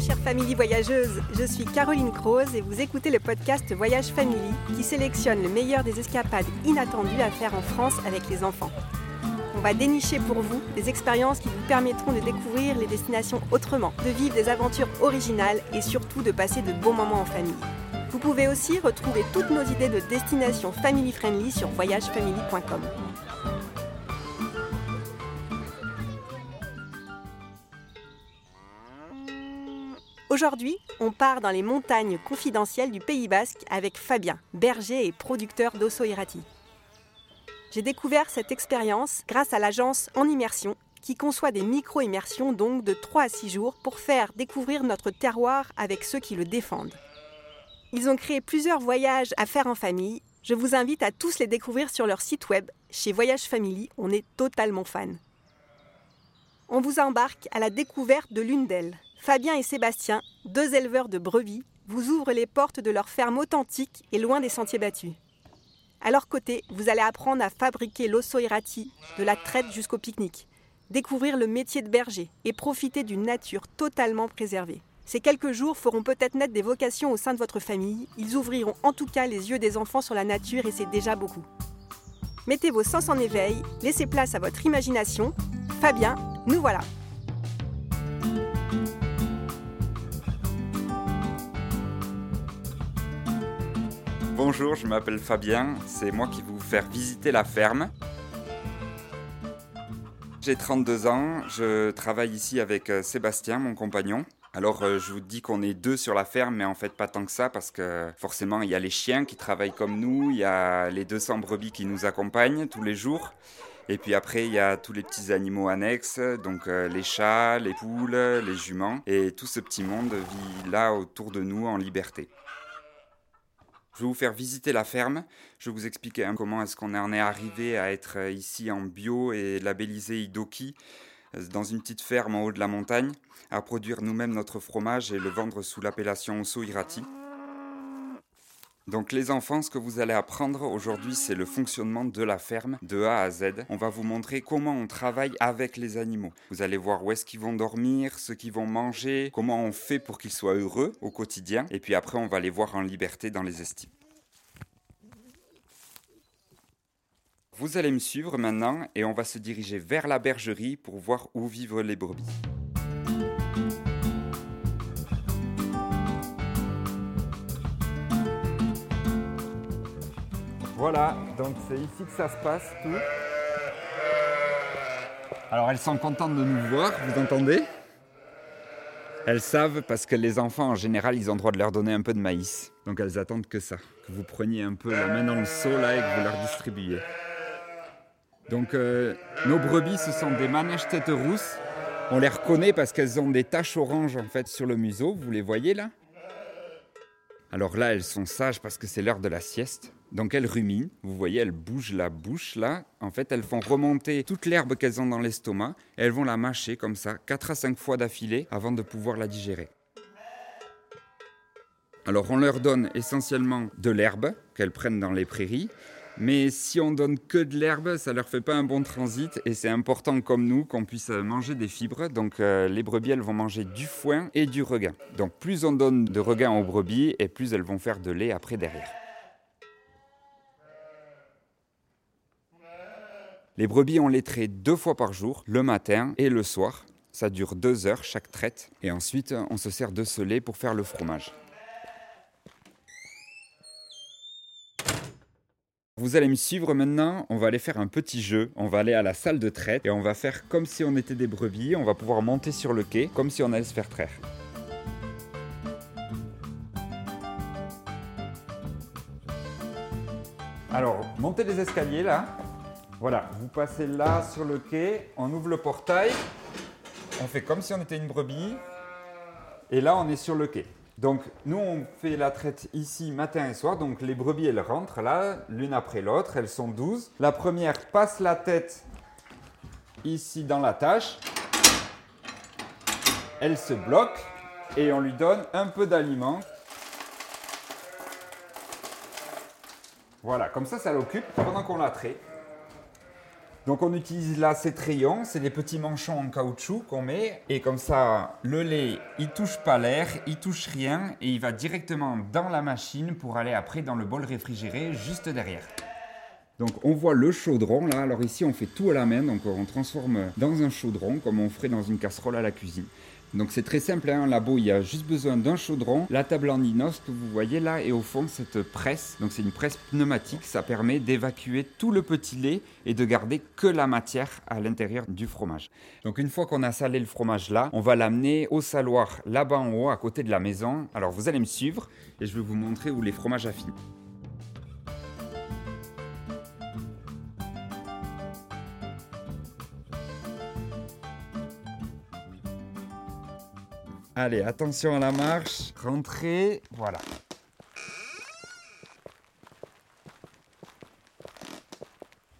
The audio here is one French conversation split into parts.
Chère famille voyageuse, je suis Caroline Croze et vous écoutez le podcast Voyage Family qui sélectionne le meilleur des escapades inattendues à faire en France avec les enfants. On va dénicher pour vous des expériences qui vous permettront de découvrir les destinations autrement, de vivre des aventures originales et surtout de passer de bons moments en famille. Vous pouvez aussi retrouver toutes nos idées de destinations family friendly sur voyagefamily.com. Aujourd'hui, on part dans les montagnes confidentielles du Pays Basque avec Fabien, berger et producteur d'Osso Irati. J'ai découvert cette expérience grâce à l'agence En Immersion, qui conçoit des micro-immersions donc de 3 à 6 jours pour faire découvrir notre terroir avec ceux qui le défendent. Ils ont créé plusieurs voyages à faire en famille. Je vous invite à tous les découvrir sur leur site web. Chez Voyage Family, on est totalement fan. On vous embarque à la découverte de l'une d'elles, Fabien et Sébastien, deux éleveurs de brebis, vous ouvrent les portes de leur ferme authentique et loin des sentiers battus. À leur côté, vous allez apprendre à fabriquer l'osso irati, de la traite jusqu'au pique-nique, découvrir le métier de berger et profiter d'une nature totalement préservée. Ces quelques jours feront peut-être naître des vocations au sein de votre famille, ils ouvriront en tout cas les yeux des enfants sur la nature et c'est déjà beaucoup. Mettez vos sens en éveil, laissez place à votre imagination. Fabien, nous voilà. Bonjour, je m'appelle Fabien, c'est moi qui vais vous faire visiter la ferme. J'ai 32 ans, je travaille ici avec euh, Sébastien, mon compagnon. Alors euh, je vous dis qu'on est deux sur la ferme, mais en fait pas tant que ça, parce que forcément il y a les chiens qui travaillent comme nous, il y a les 200 brebis qui nous accompagnent tous les jours, et puis après il y a tous les petits animaux annexes, donc euh, les chats, les poules, les juments, et tout ce petit monde vit là autour de nous en liberté. Je vais vous faire visiter la ferme. Je vais vous expliquer comment est-ce qu'on en est arrivé à être euh, ici en bio et labellisé Idoki euh, dans une petite ferme en haut de la montagne, à produire nous-mêmes notre fromage et le vendre sous l'appellation Osso Irati. Donc les enfants, ce que vous allez apprendre aujourd'hui, c'est le fonctionnement de la ferme de A à Z. On va vous montrer comment on travaille avec les animaux. Vous allez voir où est-ce qu'ils vont dormir, ce qu'ils vont manger, comment on fait pour qu'ils soient heureux au quotidien. Et puis après, on va les voir en liberté dans les estimes. Vous allez me suivre maintenant et on va se diriger vers la bergerie pour voir où vivent les brebis. Voilà, donc c'est ici que ça se passe tout. Alors elles sont contentes de nous voir, vous entendez? Elles savent parce que les enfants en général ils ont le droit de leur donner un peu de maïs. Donc elles attendent que ça, que vous preniez un peu la main dans le seau et que vous leur distribuiez. Donc euh, nos brebis ce sont des manèges tête rousse. On les reconnaît parce qu'elles ont des taches oranges en fait sur le museau, vous les voyez là? Alors là, elles sont sages parce que c'est l'heure de la sieste. Donc elles ruminent, vous voyez, elles bougent la bouche là. En fait, elles font remonter toute l'herbe qu'elles ont dans l'estomac et elles vont la mâcher comme ça, 4 à 5 fois d'affilée avant de pouvoir la digérer. Alors on leur donne essentiellement de l'herbe qu'elles prennent dans les prairies mais si on donne que de l'herbe, ça leur fait pas un bon transit et c'est important comme nous qu'on puisse manger des fibres. Donc euh, les brebis, elles vont manger du foin et du regain. Donc plus on donne de regain aux brebis et plus elles vont faire de lait après derrière. Les brebis, on les deux fois par jour, le matin et le soir. Ça dure deux heures chaque traite. Et ensuite, on se sert de ce lait pour faire le fromage. Vous allez me suivre maintenant, on va aller faire un petit jeu, on va aller à la salle de traite et on va faire comme si on était des brebis, on va pouvoir monter sur le quai comme si on allait se faire traire. Alors, montez les escaliers là. Voilà, vous passez là sur le quai, on ouvre le portail, on fait comme si on était une brebis et là on est sur le quai. Donc, nous, on fait la traite ici matin et soir. Donc, les brebis, elles rentrent là, l'une après l'autre. Elles sont 12. La première passe la tête ici dans la tâche. Elle se bloque et on lui donne un peu d'aliment. Voilà, comme ça, ça l'occupe pendant qu'on la traite. Donc on utilise là ces trayons, c'est des petits manchons en caoutchouc qu'on met et comme ça le lait il touche pas l'air, il touche rien et il va directement dans la machine pour aller après dans le bol réfrigéré juste derrière. Donc on voit le chaudron là, alors ici on fait tout à la main, donc on transforme dans un chaudron comme on ferait dans une casserole à la cuisine. Donc c'est très simple, hein, un labo, il y a juste besoin d'un chaudron, la table en inox que vous voyez là, et au fond cette presse, donc c'est une presse pneumatique, ça permet d'évacuer tout le petit lait et de garder que la matière à l'intérieur du fromage. Donc une fois qu'on a salé le fromage là, on va l'amener au saloir là-bas en haut, à côté de la maison. Alors vous allez me suivre et je vais vous montrer où les fromages affinent. Allez, attention à la marche. Rentrez. Voilà.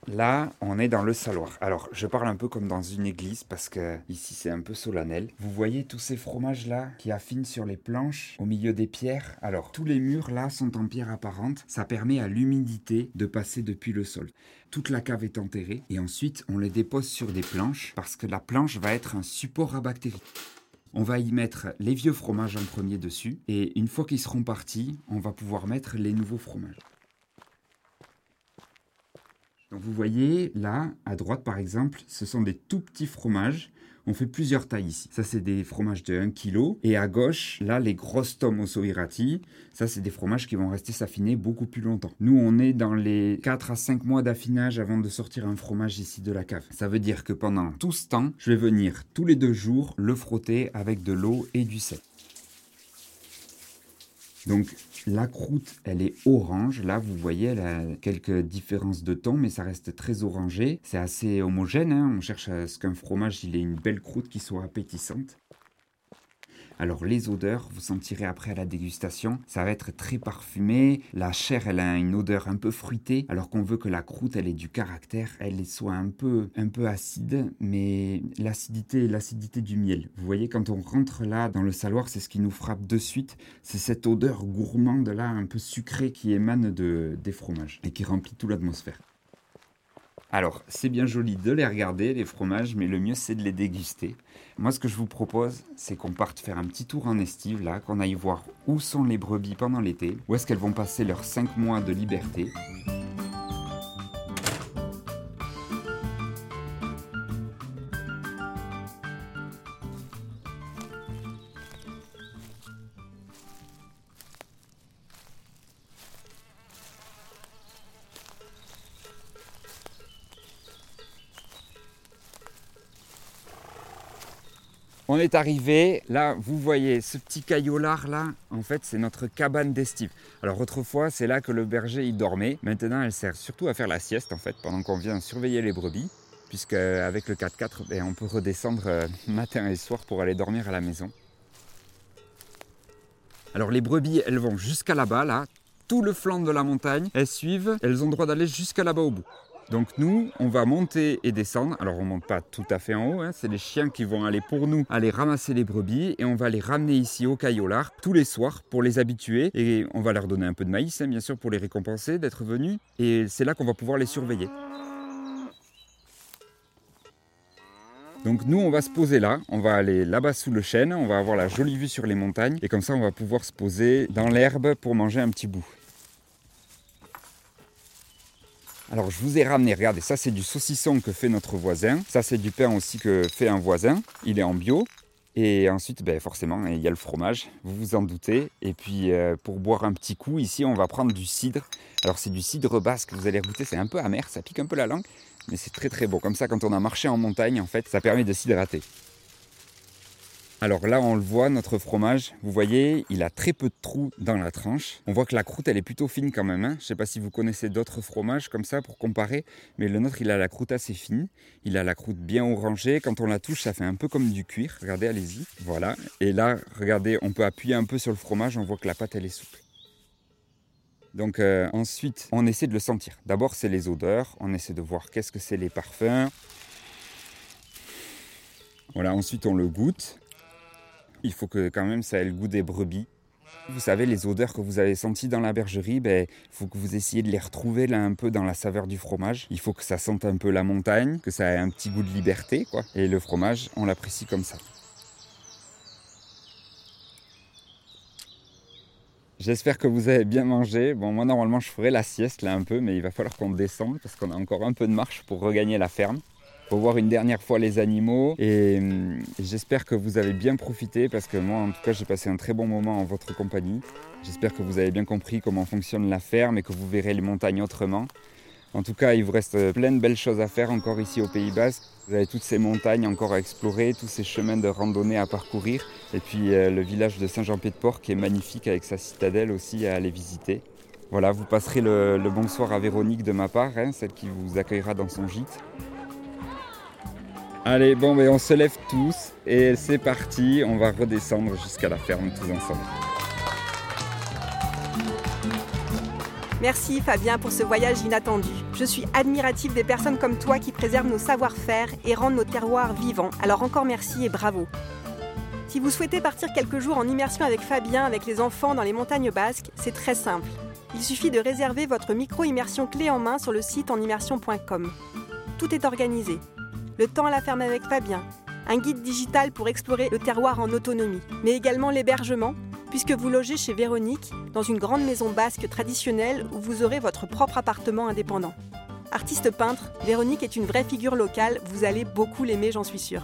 Là, on est dans le saloir. Alors, je parle un peu comme dans une église parce que ici c'est un peu solennel. Vous voyez tous ces fromages là qui affinent sur les planches au milieu des pierres. Alors, tous les murs là sont en pierre apparente. Ça permet à l'humidité de passer depuis le sol. Toute la cave est enterrée et ensuite on les dépose sur des planches parce que la planche va être un support à bactéries. On va y mettre les vieux fromages en premier dessus et une fois qu'ils seront partis, on va pouvoir mettre les nouveaux fromages. Donc vous voyez là, à droite par exemple, ce sont des tout petits fromages on fait plusieurs tailles ici. Ça, c'est des fromages de 1 kg. Et à gauche, là, les grosses tomes au soirati. Ça, c'est des fromages qui vont rester s'affiner beaucoup plus longtemps. Nous, on est dans les 4 à 5 mois d'affinage avant de sortir un fromage ici de la cave. Ça veut dire que pendant tout ce temps, je vais venir tous les deux jours le frotter avec de l'eau et du sel. Donc la croûte, elle est orange. Là, vous voyez, elle a quelques différences de ton, mais ça reste très orangé. C'est assez homogène. Hein. On cherche à ce qu'un fromage, il ait une belle croûte qui soit appétissante. Alors les odeurs, vous sentirez après à la dégustation, ça va être très parfumé. La chair, elle a une odeur un peu fruitée, alors qu'on veut que la croûte, elle ait du caractère, elle soit un peu, un peu acide, mais l'acidité, l'acidité du miel. Vous voyez, quand on rentre là dans le saloir, c'est ce qui nous frappe de suite. C'est cette odeur gourmande là, un peu sucrée qui émane de, des fromages et qui remplit toute l'atmosphère. Alors, c'est bien joli de les regarder, les fromages, mais le mieux c'est de les déguster. Moi, ce que je vous propose, c'est qu'on parte faire un petit tour en estive, là, qu'on aille voir où sont les brebis pendant l'été, où est-ce qu'elles vont passer leurs 5 mois de liberté. On est arrivé, là vous voyez ce petit caillolard là, en fait c'est notre cabane d'estive. Alors autrefois c'est là que le berger il dormait, maintenant elle sert surtout à faire la sieste en fait pendant qu'on vient surveiller les brebis, puisque avec le 4x4 ben, on peut redescendre euh, matin et soir pour aller dormir à la maison. Alors les brebis elles vont jusqu'à là-bas là, tout le flanc de la montagne, elles suivent, elles ont droit d'aller jusqu'à là-bas au bout. Donc nous, on va monter et descendre. Alors on monte pas tout à fait en haut, hein. c'est les chiens qui vont aller pour nous aller ramasser les brebis et on va les ramener ici au caillolard tous les soirs pour les habituer et on va leur donner un peu de maïs hein, bien sûr pour les récompenser d'être venus et c'est là qu'on va pouvoir les surveiller. Donc nous, on va se poser là, on va aller là-bas sous le chêne, on va avoir la jolie vue sur les montagnes et comme ça, on va pouvoir se poser dans l'herbe pour manger un petit bout. Alors je vous ai ramené, regardez, ça c'est du saucisson que fait notre voisin. Ça c'est du pain aussi que fait un voisin. Il est en bio. Et ensuite, ben, forcément, il y a le fromage, vous vous en doutez. Et puis, euh, pour boire un petit coup, ici, on va prendre du cidre. Alors, c'est du cidre basque, vous allez goûter, c'est un peu amer, ça pique un peu la langue, mais c'est très très bon. Comme ça, quand on a marché en montagne, en fait, ça permet de s'hydrater. Alors là, on le voit, notre fromage, vous voyez, il a très peu de trous dans la tranche. On voit que la croûte, elle est plutôt fine quand même. Hein. Je ne sais pas si vous connaissez d'autres fromages comme ça pour comparer, mais le nôtre, il a la croûte assez fine. Il a la croûte bien orangée. Quand on la touche, ça fait un peu comme du cuir. Regardez, allez-y. Voilà. Et là, regardez, on peut appuyer un peu sur le fromage, on voit que la pâte, elle est souple. Donc euh, ensuite, on essaie de le sentir. D'abord, c'est les odeurs. On essaie de voir qu'est-ce que c'est les parfums. Voilà, ensuite on le goûte. Il faut que quand même ça ait le goût des brebis. Vous savez, les odeurs que vous avez senties dans la bergerie, il ben, faut que vous essayiez de les retrouver là un peu dans la saveur du fromage. Il faut que ça sente un peu la montagne, que ça ait un petit goût de liberté. Et le fromage, on l'apprécie comme ça. J'espère que vous avez bien mangé. Bon, moi normalement je ferai la sieste là un peu, mais il va falloir qu'on descende parce qu'on a encore un peu de marche pour regagner la ferme pour voir une dernière fois les animaux. Et, hum, j'espère que vous avez bien profité parce que moi, en tout cas, j'ai passé un très bon moment en votre compagnie. J'espère que vous avez bien compris comment fonctionne la ferme et que vous verrez les montagnes autrement. En tout cas, il vous reste plein de belles choses à faire encore ici au Pays Basque. Vous avez toutes ces montagnes encore à explorer, tous ces chemins de randonnée à parcourir. Et puis euh, le village de Saint-Jean-Pied-de-Port qui est magnifique avec sa citadelle aussi à aller visiter. Voilà, vous passerez le, bonsoir à Véronique de ma part, hein, celle qui vous accueillera dans son gîte. Allez, bon, ben, on se lève tous et c'est parti. On va redescendre jusqu'à la ferme tous ensemble. Merci Fabien pour ce voyage inattendu. Je suis admirative des personnes comme toi qui préservent nos savoir-faire et rendent nos terroirs vivants. Alors encore merci et bravo. Si vous souhaitez partir quelques jours en immersion avec Fabien, avec les enfants dans les montagnes basques, c'est très simple. Il suffit de réserver votre micro-immersion clé en main sur le site enimmersion.com. Tout est organisé le temps à la ferme avec Fabien, un guide digital pour explorer le terroir en autonomie, mais également l'hébergement, puisque vous logez chez Véronique, dans une grande maison basque traditionnelle où vous aurez votre propre appartement indépendant. Artiste peintre, Véronique est une vraie figure locale, vous allez beaucoup l'aimer, j'en suis sûre.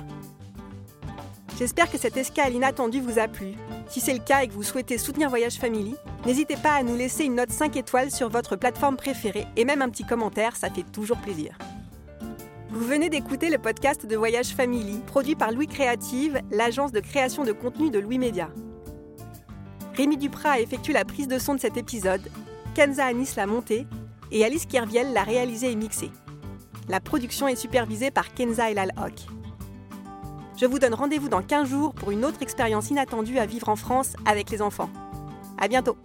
J'espère que cette escale inattendue vous a plu. Si c'est le cas et que vous souhaitez soutenir Voyage Family, n'hésitez pas à nous laisser une note 5 étoiles sur votre plateforme préférée et même un petit commentaire, ça fait toujours plaisir. Vous venez d'écouter le podcast de Voyage Family, produit par Louis Créative, l'agence de création de contenu de Louis Média. Rémi Duprat a effectué la prise de son de cet épisode, Kenza Anis l'a monté et Alice Kerviel l'a réalisé et mixé. La production est supervisée par Kenza Elal Hock. Je vous donne rendez-vous dans 15 jours pour une autre expérience inattendue à vivre en France avec les enfants. À bientôt!